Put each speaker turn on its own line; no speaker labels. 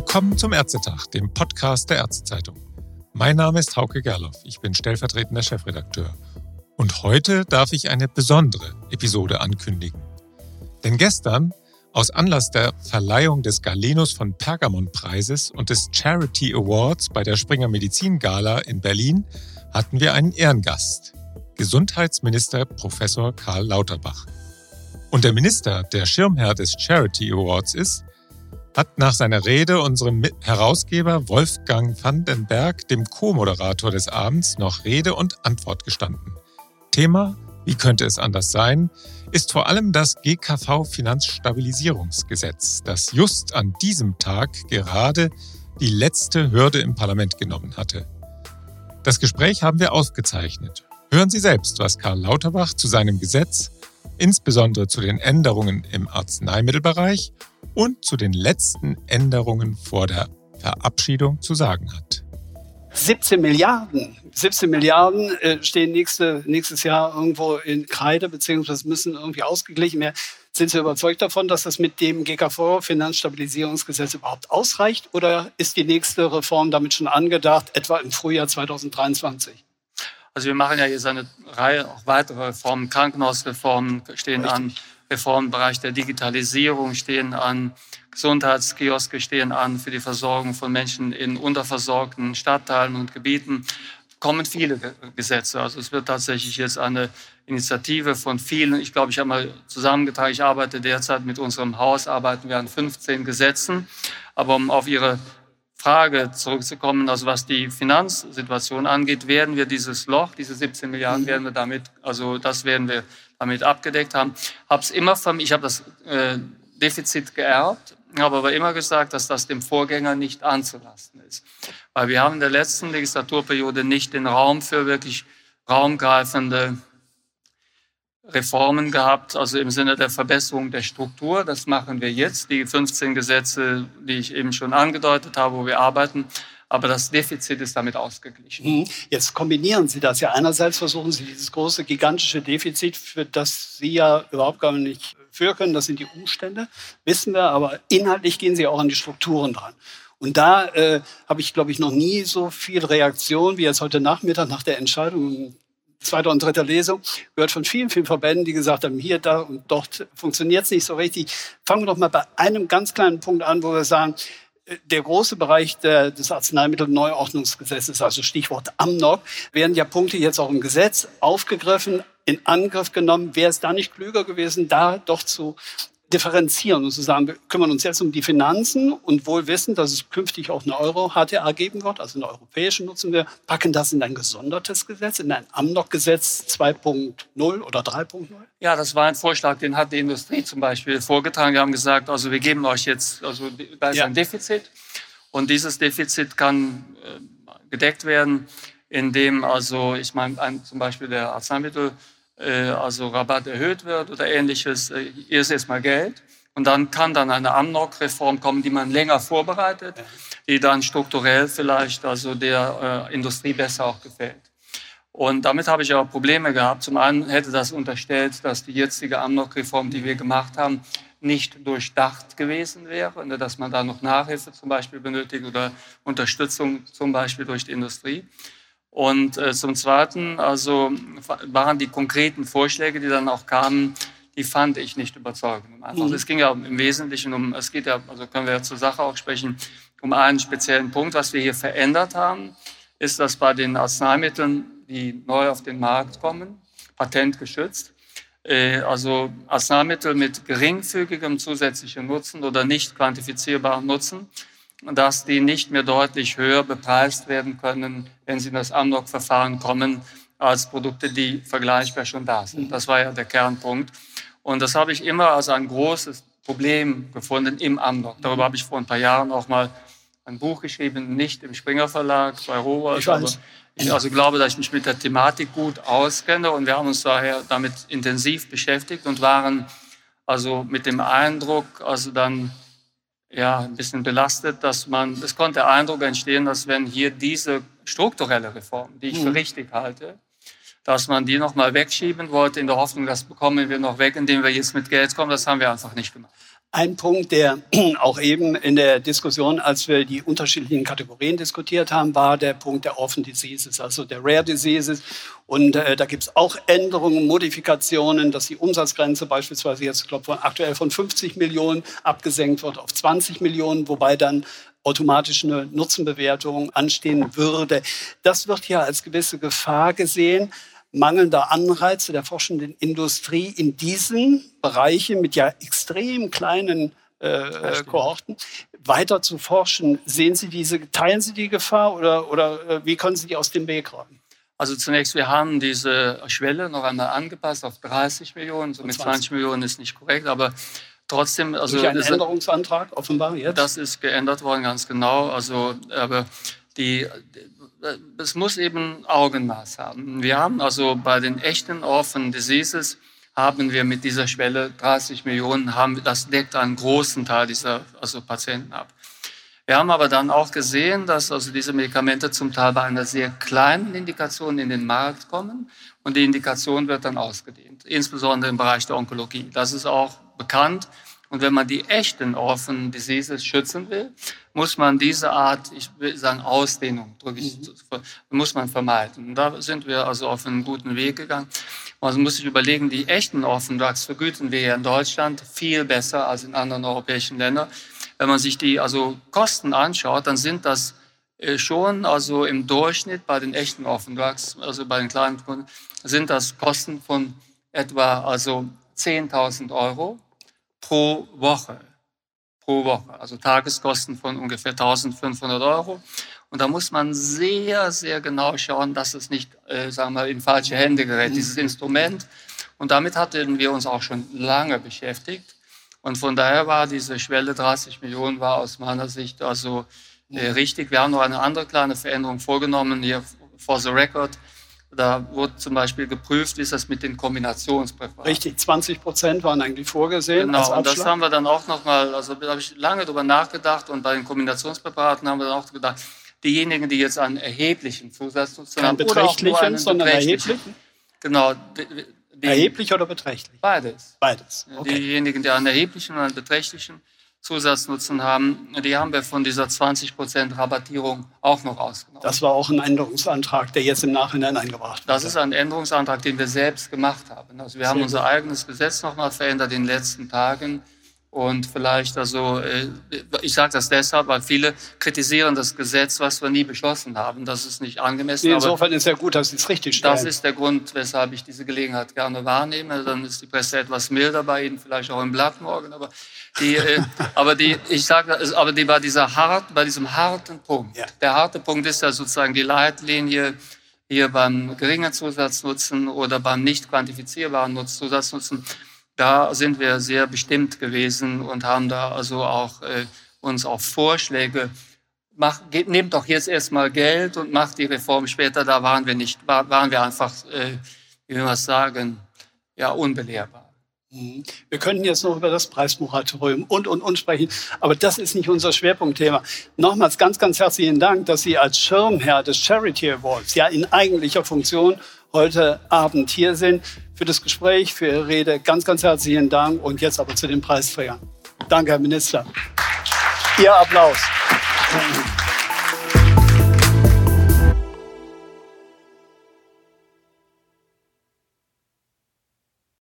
Willkommen zum Ärztetag, dem Podcast der Ärztezeitung. Mein Name ist Hauke Gerloff, ich bin stellvertretender Chefredakteur. Und heute darf ich eine besondere Episode ankündigen. Denn gestern, aus Anlass der Verleihung des Galenus von Pergamon Preises und des Charity Awards bei der Springer Medizin Gala in Berlin, hatten wir einen Ehrengast, Gesundheitsminister Professor Karl Lauterbach. Und der Minister, der Schirmherr des Charity Awards ist, hat nach seiner Rede unserem Herausgeber Wolfgang Vandenberg, dem Co-Moderator des Abends, noch Rede und Antwort gestanden. Thema, wie könnte es anders sein, ist vor allem das GKV Finanzstabilisierungsgesetz, das just an diesem Tag gerade die letzte Hürde im Parlament genommen hatte. Das Gespräch haben wir aufgezeichnet. Hören Sie selbst, was Karl Lauterbach zu seinem Gesetz, insbesondere zu den Änderungen im Arzneimittelbereich und zu den letzten Änderungen vor der Verabschiedung zu sagen hat.
17 Milliarden, 17 Milliarden äh, stehen nächste, nächstes Jahr irgendwo in Kreide, beziehungsweise müssen irgendwie ausgeglichen werden. Sind Sie überzeugt davon, dass das mit dem GKV Finanzstabilisierungsgesetz überhaupt ausreicht? Oder ist die nächste Reform damit schon angedacht, etwa im Frühjahr 2023?
Also wir machen ja jetzt eine Reihe auch weitere Reformen. Krankenhausreformen stehen Richtig. an. Reformen im Bereich der Digitalisierung stehen an, Gesundheitskioske stehen an für die Versorgung von Menschen in unterversorgten Stadtteilen und Gebieten. Kommen viele Gesetze. Also es wird tatsächlich jetzt eine Initiative von vielen. Ich glaube, ich habe mal zusammengetragen, ich arbeite derzeit mit unserem Haus, arbeiten wir an 15 Gesetzen. Aber um auf Ihre Frage zurückzukommen, also was die Finanzsituation angeht, werden wir dieses Loch, diese 17 Milliarden, mhm. werden wir damit, also das werden wir damit abgedeckt haben. Hab's immer ich habe das äh, Defizit geerbt, habe aber immer gesagt, dass das dem Vorgänger nicht anzulasten ist. Weil wir haben in der letzten Legislaturperiode nicht den Raum für wirklich raumgreifende Reformen gehabt, also im Sinne der Verbesserung der Struktur. Das machen wir jetzt. Die 15 Gesetze, die ich eben schon angedeutet habe, wo wir arbeiten, aber das Defizit ist damit ausgeglichen. Mhm.
Jetzt kombinieren Sie das ja. Einerseits versuchen Sie dieses große, gigantische Defizit, für das Sie ja überhaupt gar nicht für können, das sind die Umstände, wissen wir, aber inhaltlich gehen Sie auch an die Strukturen dran. Und da äh, habe ich, glaube ich, noch nie so viel Reaktion wie jetzt heute Nachmittag nach der Entscheidung zweiter und dritter Lesung, gehört von vielen, vielen Verbänden, die gesagt haben, hier, da und dort funktioniert es nicht so richtig. Fangen wir doch mal bei einem ganz kleinen Punkt an, wo wir sagen, der große Bereich der, des Arzneimittelneuordnungsgesetzes, also Stichwort AMNOG, werden ja Punkte jetzt auch im Gesetz aufgegriffen, in Angriff genommen. Wäre es da nicht klüger gewesen, da doch zu differenzieren und zu sagen, wir kümmern uns jetzt um die Finanzen und wohl wissen, dass es künftig auch eine Euro-HTA geben wird, also eine europäische nutzen wir, packen das in ein gesondertes Gesetz, in ein AMNOG-Gesetz 2.0 oder 3.0?
Ja, das war ein Vorschlag, den hat die Industrie zum Beispiel vorgetragen. Wir haben gesagt, also wir geben euch jetzt, also da ist ja. ein Defizit und dieses Defizit kann äh, gedeckt werden, indem also, ich meine, zum Beispiel der Arzneimittel also Rabatt erhöht wird oder ähnliches. Äh, hier ist erstmal Geld. Und dann kann dann eine Amnok-Reform kommen, die man länger vorbereitet, die dann strukturell vielleicht also der äh, Industrie besser auch gefällt. Und damit habe ich auch Probleme gehabt. Zum einen hätte das unterstellt, dass die jetzige Amnok-Reform, die wir gemacht haben, nicht durchdacht gewesen wäre, ne, dass man da noch Nachhilfe zum Beispiel benötigt oder Unterstützung zum Beispiel durch die Industrie. Und äh, zum Zweiten, also waren die konkreten Vorschläge, die dann auch kamen, die fand ich nicht überzeugend. Also mhm. es ging ja im Wesentlichen um, es geht ja, also können wir ja zur Sache auch sprechen, um einen speziellen Punkt. Was wir hier verändert haben, ist, dass bei den Arzneimitteln, die neu auf den Markt kommen, patentgeschützt, äh, also Arzneimittel mit geringfügigem zusätzlichem Nutzen oder nicht quantifizierbarem Nutzen, dass die nicht mehr deutlich höher bepreist werden können, wenn sie in das Amnok-Verfahren kommen, als Produkte, die vergleichbar schon da sind. Das war ja der Kernpunkt. Und das habe ich immer als ein großes Problem gefunden im Amnok. Darüber habe ich vor ein paar Jahren auch mal ein Buch geschrieben, nicht im Springer Verlag, bei Robert. Ich, aber ich also glaube, dass ich mich mit der Thematik gut auskenne und wir haben uns daher damit intensiv beschäftigt und waren also mit dem Eindruck, also dann ja, ein bisschen belastet, dass man, es konnte der Eindruck entstehen, dass wenn hier diese strukturelle Reform, die ich für mhm. richtig halte, dass man die nochmal wegschieben wollte, in der Hoffnung, das bekommen wir noch weg, indem wir jetzt mit Geld kommen. Das haben wir einfach nicht gemacht.
Ein Punkt, der auch eben in der Diskussion, als wir die unterschiedlichen Kategorien diskutiert haben, war der Punkt der Orphan Diseases, also der Rare Diseases. Und äh, da gibt es auch Änderungen, Modifikationen, dass die Umsatzgrenze beispielsweise jetzt, glaube von, aktuell von 50 Millionen abgesenkt wird auf 20 Millionen, wobei dann automatisch eine Nutzenbewertung anstehen würde. Das wird hier als gewisse Gefahr gesehen mangelnder Anreize der forschenden Industrie in diesen Bereichen mit ja extrem kleinen äh, Kohorten weiter zu forschen. Sehen Sie diese, teilen Sie die Gefahr oder, oder äh, wie können Sie die aus dem Weg räumen?
Also zunächst, wir haben diese Schwelle noch einmal angepasst auf 30 Millionen. So mit 20. 20 Millionen ist nicht korrekt, aber trotzdem. Also
Durch einen Änderungsantrag offenbar
jetzt? Das ist geändert worden, ganz genau. Also, aber die, es muss eben Augenmaß haben. Wir haben also bei den echten Orphan Diseases haben wir mit dieser Schwelle 30 Millionen, haben, das deckt einen großen Teil dieser also Patienten ab. Wir haben aber dann auch gesehen, dass also diese Medikamente zum Teil bei einer sehr kleinen Indikation in den Markt kommen und die Indikation wird dann ausgedehnt, insbesondere im Bereich der Onkologie. Das ist auch bekannt. Und wenn man die echten Orphan Diseases schützen will, muss man diese Art, ich will sagen Ausdehnung, drücke ich, mhm. muss man vermeiden. Und da sind wir also auf einen guten Weg gegangen. Man muss sich überlegen, die echten Orphan Drugs vergüten wir hier in Deutschland viel besser als in anderen europäischen Ländern. Wenn man sich die also Kosten anschaut, dann sind das äh, schon also im Durchschnitt bei den echten Orphan Drugs, also bei den kleinen Kunden, sind das Kosten von etwa also 10.000 Euro pro Woche. Pro Woche. Also Tageskosten von ungefähr 1500 Euro. Und da muss man sehr, sehr genau schauen, dass es nicht, äh, sagen wir, in falsche Hände gerät, dieses mhm. Instrument. Und damit hatten wir uns auch schon lange beschäftigt. Und von daher war diese Schwelle 30 Millionen war aus meiner Sicht also äh, mhm. richtig. Wir haben noch eine andere kleine Veränderung vorgenommen hier for the record. Da wurde zum Beispiel geprüft, wie ist das mit den Kombinationspräparaten.
Richtig, 20 Prozent waren eigentlich vorgesehen.
Genau, und das haben wir dann auch nochmal, also da habe ich lange drüber nachgedacht und bei den Kombinationspräparaten haben wir dann auch gedacht, diejenigen, die jetzt einen erheblichen Zusatznutzen
haben, beträchtlichen, sondern erheblichen.
Genau.
Die, Erheblich oder beträchtlich?
Beides.
Beides.
Okay. Diejenigen, die einen erheblichen und einen beträchtlichen Zusatznutzen haben, die haben wir von dieser 20% Rabattierung auch noch ausgenommen.
Das war auch ein Änderungsantrag, der jetzt im Nachhinein eingebracht
wurde. Das ist ein Änderungsantrag, den wir selbst gemacht haben. Also wir haben unser eigenes Gesetz nochmal verändert in den letzten Tagen. Und vielleicht, also, äh, ich sage das deshalb, weil viele kritisieren das Gesetz, was wir nie beschlossen haben. Das ist nicht angemessen.
Nee, insofern ist ja gut, dass Sie es richtig stellen.
Das ist der Grund, weshalb ich diese Gelegenheit gerne wahrnehme. Dann ist die Presse etwas milder bei Ihnen, vielleicht auch im Blatt morgen. Aber die, äh, aber die, ich sage, aber die bei dieser hart, bei diesem harten Punkt. Ja. Der harte Punkt ist ja sozusagen die Leitlinie hier beim geringen Zusatznutzen oder beim nicht quantifizierbaren Zusatznutzen da sind wir sehr bestimmt gewesen und haben da also auch äh, uns auf Vorschläge mach, nehmt doch jetzt erstmal Geld und macht die Reform später. Da waren wir nicht, war, waren wir einfach, äh, wie will man sagen, ja, unbelehrbar.
Mhm. Wir könnten jetzt noch über das Preismoratorium und, und, und sprechen, aber das ist nicht unser Schwerpunktthema. Nochmals ganz, ganz herzlichen Dank, dass Sie als Schirmherr des Charity Awards ja in eigentlicher Funktion heute Abend hier sind für das Gespräch, für Ihre Rede. Ganz, ganz herzlichen Dank. Und jetzt aber zu den Preisträgern. Danke, Herr Minister. Ihr Applaus.